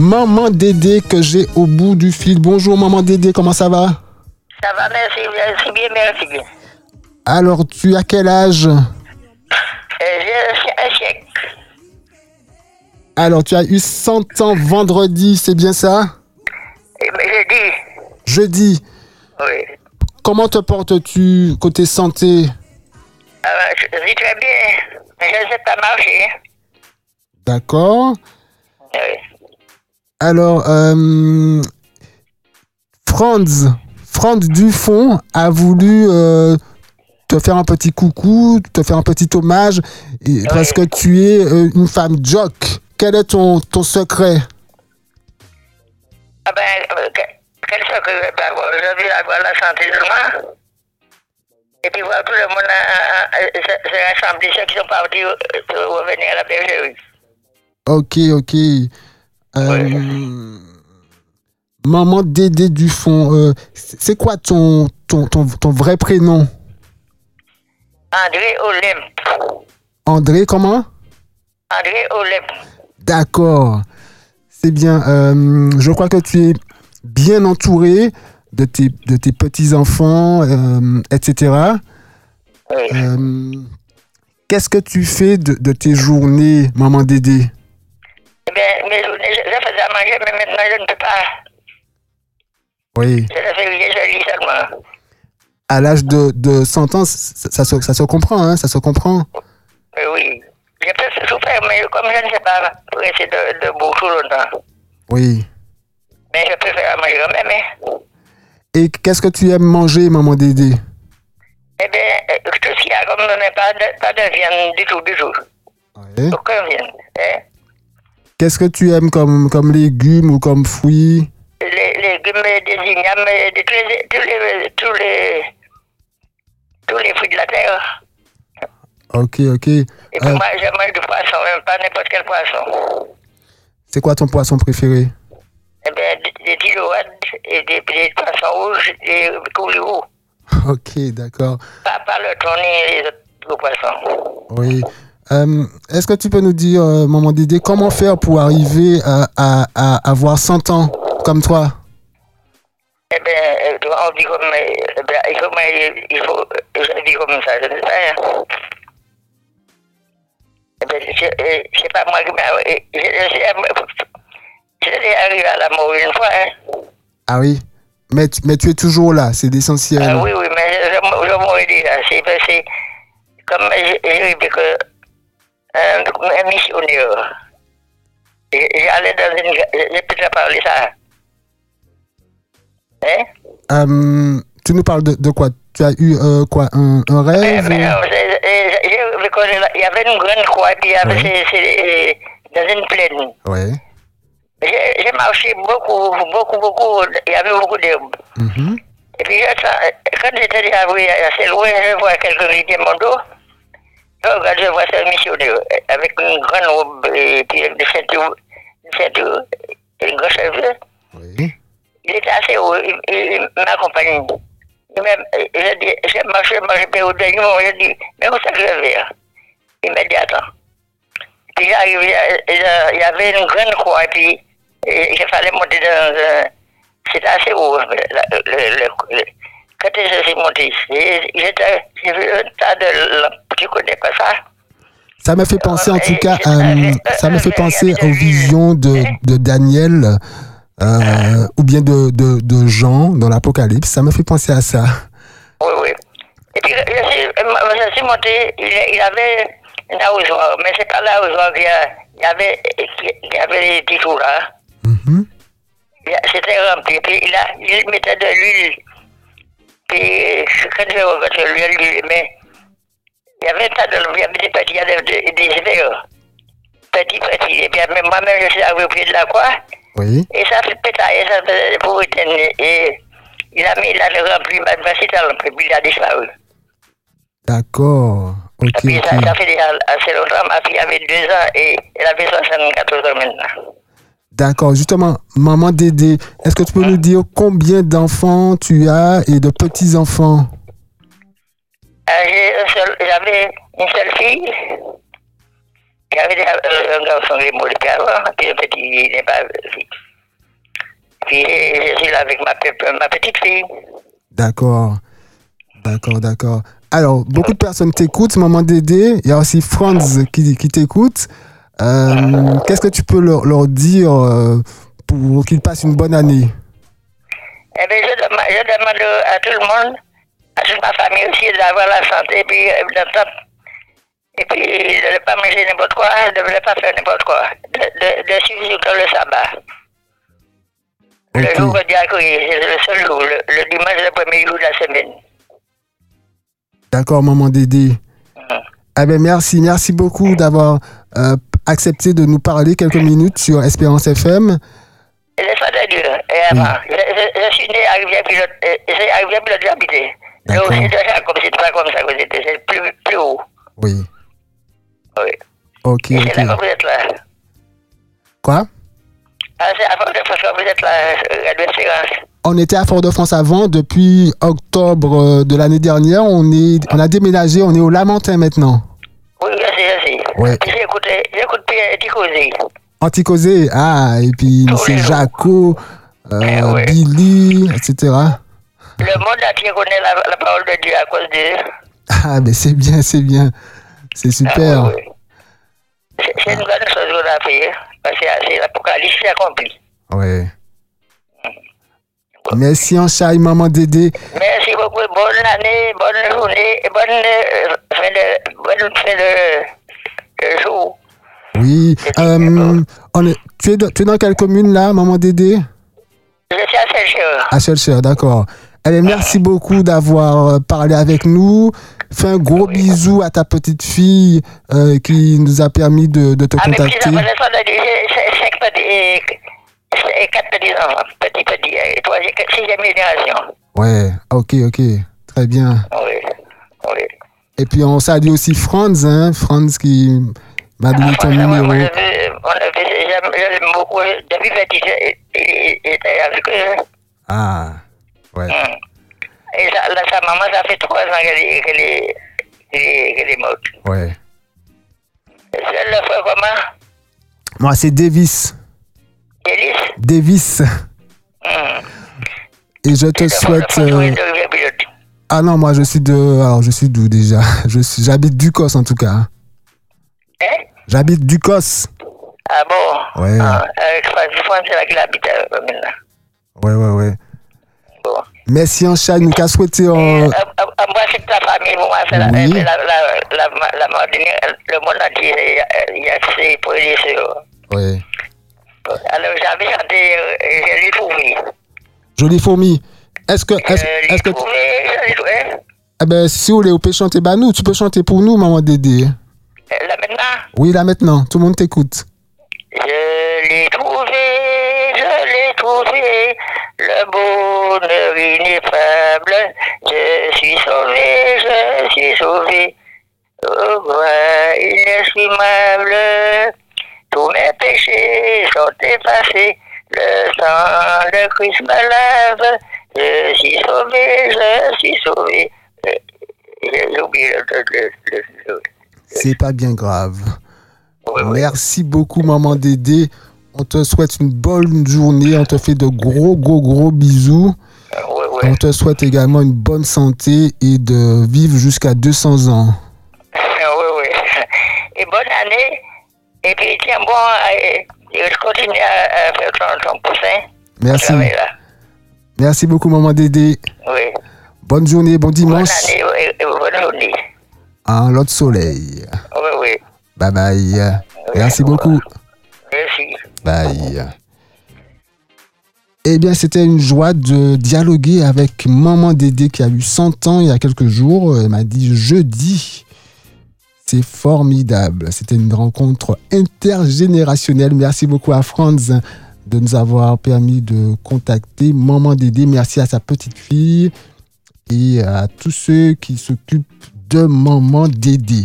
maman Dédé que j'ai au bout du fil. Bonjour maman Dédé, comment ça va? Ça va, merci, merci bien, merci bien. Alors, tu as quel âge? Euh, J'ai un chèque. Alors, tu as eu 100 ans vendredi, c'est bien ça? Et, mais je dis, Jeudi. oui. Comment te portes-tu côté santé? Alors, je vis très bien, mais je ne sais pas marcher. D'accord. Oui. Alors, euh, Franz, Franz Dufond a voulu euh, te faire un petit coucou, te faire un petit hommage, et, parce que tu es euh, une femme jock. Quel est ton, ton secret? Ah ben, euh, que- quel secret? Avoir Je vais avoir la santé seulement. Et puis voir tout le monde euh, euh, se se rassembler, ceux qui sont partis pour revenir à la bergerie. Ok, ok. Euh, Maman Dédé Dufond, euh, c'est quoi ton, ton, ton, ton vrai prénom? André Olympe. André, comment? André Olympe. D'accord. C'est bien. Euh, je crois que tu es bien entouré de tes, de tes petits-enfants, euh, etc. Oui. Euh, Qu'est-ce que tu fais de, de tes journées, maman Dédé? Eh bien, mes journées, je, je faisais à manger, mais maintenant je ne peux pas. Oui. Je ne fais je lis seulement. À l'âge de, de 100 ans, ça, ça se, ça se comprend, hein, ça se comprend. Mais oui. Je peux souffrir, mais comme je ne sais pas rester de, debout tout longtemps. Oui. Mais je peux faire à manger quand même. hein. Et qu'est-ce que tu aimes manger, maman Dédé? Eh bien, euh, tout ce qu'il y a comme mais pas de, pas de viande du tout, du tout. Ouais? Aucun viande. Hein? Qu'est-ce que tu aimes comme, comme légumes ou comme fruits? Les légumes, des ignames, de tous les, tous les, tous les, tous les fruits de la terre. Ok, ok. Et puis Euh, moi, je mange du poisson, même pas n'importe quel poisson. c'est quoi ton poisson préféré? Eh bien, des, des tilouades et des, des poissons rouges, des coulis-roux. Ok, d'accord. Pas, pas le thon ni les autres poissons. Oui. Euh, Est-ce que tu peux nous dire, euh, maman Dédé, comment faire pour arriver à, à, à avoir 100 ans comme toi? Eh bien, euh, on vit comme. euh, eh bien, il faut. Je vis comme ça, je ne sais pas. hein. Eh bien, sais pas moi qui J'étais arrivé à la mort une fois. Hein. Ah oui? Mais tu, mais tu es toujours là, c'est l'essentiel. Ah oui, oui, mais je, je, je déjà. C'est comme j'ai que. Un, un missionnaire. J'allais dans une. Te parler ça. Hein? Euh, tu nous parles de, de quoi? Tu as eu euh, quoi un, un rêve mais non, qu'il y avait une grande croix, puis il y avait Oui. euh, dans une plaine. Ouais. J'ai marché beaucoup, beaucoup, beaucoup. Il y avait beaucoup d'herbes. Mhm. Et puis, quand j'étais déjà arrivé assez loin, je vois quelqu'un qui était mon dos. Je regarde, je vois ce missionnaire avec une grande robe et puis avec des ceintures, une ceinture et une grosse cheveux. Oui. Il était assez haut, il, il, il m'accompagne. Il m'a- J'ai dit, j'ai marché, marché, puis au dernier moment, j'ai dit, mais où ça que je vais hein? Immédiatement. Puis j'arrive, il y il il avait une grande croix, et puis il fallait monter dans un... C'était assez haut, le, le, le, le- quand je suis monté, j'ai vu un tas de lampes, tu connais pas ça Ça me fait penser en tout cas, Euh, euh, euh, ça fait euh, penser euh, aux visions de, de Daniel euh, ou bien de, de, de Jean dans l'Apocalypse. Ça me fait penser à ça. Oui, oui. Et puis, je suis, euh, je suis monté, il, il avait une arrosoir, mais c'est pas l'arrosoir qu'il y, a- il y avait, il y avait les petits trous là. Y a- C'était rempli. Puis il, a, il mettait de l'huile. Puis quand je regarde l'huile, mais il y avait un tas de il y avait des petits, il y avait des, des. Petits, petits. Et puis même moi-même, je suis arrivé au pied de la croix. Oui. Et ça fait pétailler, ça faisait pour. Et il a mis, il a rempli ma puis il a disparu. D'accord. Ok, Puis ça, ça fait déjà assez longtemps. Ma fille avait deux ans et elle avait 74 ans maintenant. D'accord. Justement, maman Dédé, est-ce que tu peux nous dire combien d'enfants tu as et de petits-enfants? J'avais une seule fille déjà euh, un garçon qui est mort depuis avant, puis le petit n'est pas. Puis je suis là avec ma, pe- ma petite fille. D'accord. D'accord, d'accord. Alors, beaucoup de personnes t'écoutent, Maman Dédé. Il y a aussi Franz qui, qui t'écoute. Euh, Qu'est-ce que tu peux leur, leur dire euh, pour qu'ils passent une bonne année? Eh bien, je demande à tout le monde, à toute ma famille aussi, d'avoir la santé, puis euh, et puis de ne pas manger n'importe quoi, de ne pas faire n'importe quoi, de, de, de suivre le sabbat. Le jour de diaconie, c'est le seul jour, le, le dimanche, le premier jour de la semaine. D'accord, Maman Dédé. Eh ben, merci, merci beaucoup d'avoir euh, accepté de nous parler quelques minutes sur Espérance FM. Dieu, et avant, je, suis né à Rivière-Pilote, à Rivière-Pilote D'accord. aussi de Jacob, c'est pas comme ça que c'était, c'est plus, plus haut. Oui. Oui. Ok, Et c'est là ok. que vous êtes là. Quoi? Ah, c'est à force de façon que vous êtes là, euh, Radio Espérance. On était à Fort-de-France avant. Depuis octobre euh, de l'année dernière, on, est, on a déménagé. On est au Lamentin maintenant. Oui, je sais, je sais. Ouais. Puis J'écoute, j'écoute Pierre Ticosé. Anticosé. Ah, et puis c'est. Jaco, euh, Eh ouais. Billy, etc. Le monde entier connaît la, la parole de Dieu à cause de. Ah, mais c'est bien, c'est bien. C'est super. Ah, oui, oui. C'est une bonne chose qu'on a fait, parce que c'est l'Apocalypse qui accompli. Ouais. Merci en chai, maman Dédé. Merci beaucoup, bonne année, bonne journée, bonne euh, fin de, bonne fin de, de jour. Oui. Euh, on est, tu, es dans, tu es dans quelle commune là, maman Dédé? Je suis à Saint-Cher. À Chelcher, d'accord. Allez, merci beaucoup d'avoir euh, parlé avec nous. Fais un gros bisou à ta petite fille euh, qui nous a permis de, de te Ah, contacter. Ouais, ok, ok. Très bien. Oui, oui. Et puis on salue aussi Franz, hein, Franz qui m'a donné ton numéro. j'aime beaucoup. Depuis il était avec eux. Ah, ouais. Et la- sa maman, ça fait trois ans qu'elle est, qu'elle est, qu'elle est, qu'elle est morte. Ouais. C'est le frère comment? Moi, c'est Davis. Délice Davis. Hum. Et je te souhaite. euh. Ah non, moi je suis de. Alors je suis d'où déjà? Je suis. J'habite Ducos en tout cas. Hein J'habite Ducos. Ah bon? Ouais. Ah, Avec François, c'est là qu'il habite euh, maintenant. Ouais, ouais, ouais. Merci en chat, nous qu'a souhaité en. Moi, c'est ta famille, moi, c'est la, Oui. c'est la, la, la, la, la Martinique, le monde entier, il y a les sur. Ouais. Alors, j'avais chanté, euh, je l'ai trouvé. Jolie fourmi. Est-ce que. Est-ce est-ce que. l'ai trouvé. Eh ben, si vous voulez, vous pouvez chanter. Bah, nous, tu peux chanter pour nous, maman Dédé. Euh, Là maintenant, Oui, là maintenant, tout le monde t'écoute. je l'ai trouvé, je l'ai trouvé, le bonheur ineffable. Je suis sauvé, je suis sauvé. Au roi inestimable, tous mes péchés sont effacés. Le sang de Christ me lave. Je suis sauvé, je suis sauvé. Euh, J'ai oublié le, le, le, le- C'est pas bien grave. oui, oui. Merci beaucoup, maman Dédé. On te souhaite une bonne journée. On te fait de gros, gros, gros bisous. Oui, oui. On te souhaite également une bonne santé et de vivre jusqu'à 200 ans. Oui, oui. Et bonne année. Et puis, tiens bon, euh, je continue à, faire ton, ton poussin. Merci. Merci beaucoup, maman Dédé. Oui. Bonne journée, bon Bonne dimanche. année et, et bonne journée. En l'autre soleil. Oui, oui. Bye bye. Merci beaucoup. Bye. Eh bien, c'était une joie de dialoguer avec Maman Dédé qui a eu 100 ans il y a quelques jours. Elle m'a dit jeudi. C'est formidable. C'était une rencontre intergénérationnelle. Merci beaucoup à Franz de nous avoir permis de contacter Maman Dédé. Merci à sa petite fille et à tous ceux qui s'occupent de Maman Dédé.